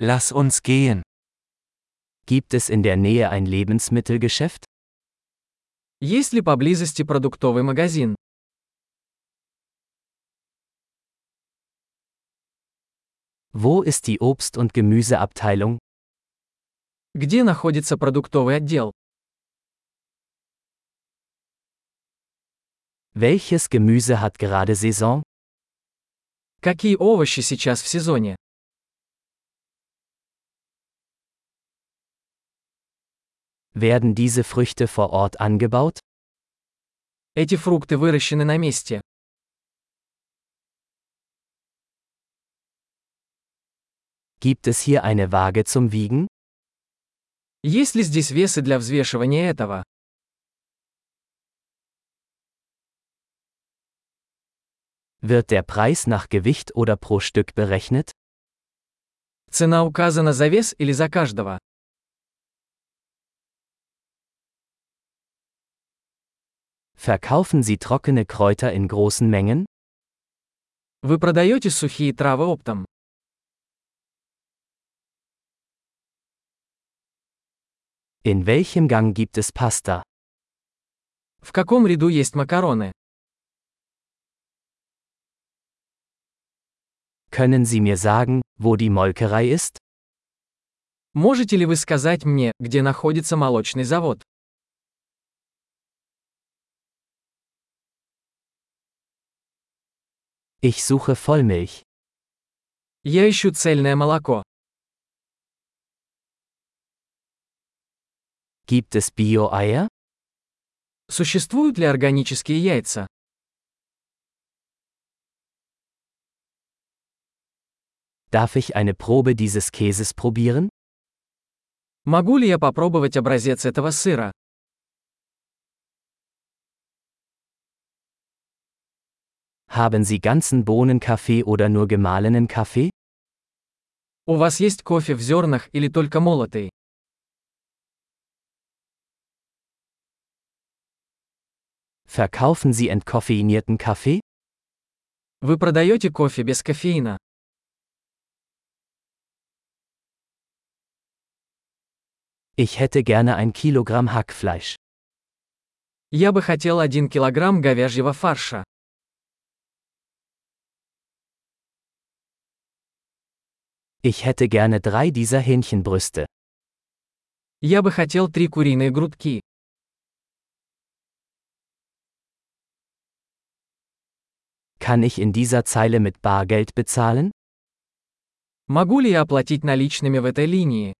Lass uns gehen. Gibt es in der Nähe ein Lebensmittelgeschäft? Есть ли поблизости продуктовый магазин? Wo ist die Obst- und Gemüseabteilung? Где находится продуктовый отдел? Welches Gemüse hat gerade Saison? Какие овощи сейчас в сезоне? Werden diese Früchte vor Ort angebaut? Эти фрукты выращены на месте. Gibt es hier eine Waage zum Wiegen? Есть ли здесь весы для взвешивания этого? Wird der Preis nach Gewicht oder pro Stück berechnet? Цена указана за вес или за каждого? Verkaufen Sie trockene Kräuter in großen Mengen? Вы продаете сухие травы оптом? In welchem Gang gibt es Pasta? В каком ряду есть макароны? Können Sie mir sagen, wo die Molkerei ist? Можете ли вы сказать мне, где находится молочный завод? Ich suche Vollmilch. Я ищу цельное молоко. Gibt es Bio-Eier? Существуют ли органические яйца? Darf ich eine Probe dieses Käses probieren? Могу ли я попробовать образец этого сыра? Haben Sie ganzen Bohnenkaffee oder nur gemahlenen Kaffee? У вас есть кофе в зернах или только молотый? Verkaufen Sie entkoffeinierten Kaffee? Вы продаете кофе без кофеина? Ich hätte gerne ein Kilogramm Hackfleisch. Я бы хотел один килограмм говяжьего фарша. Ich hätte gerne drei dieser Hähnchenbrüste. Я бы хотел три куриные грудки. Kann ich in dieser Zeile mit Bargeld bezahlen? Могу ли я оплатить наличными в этой линии?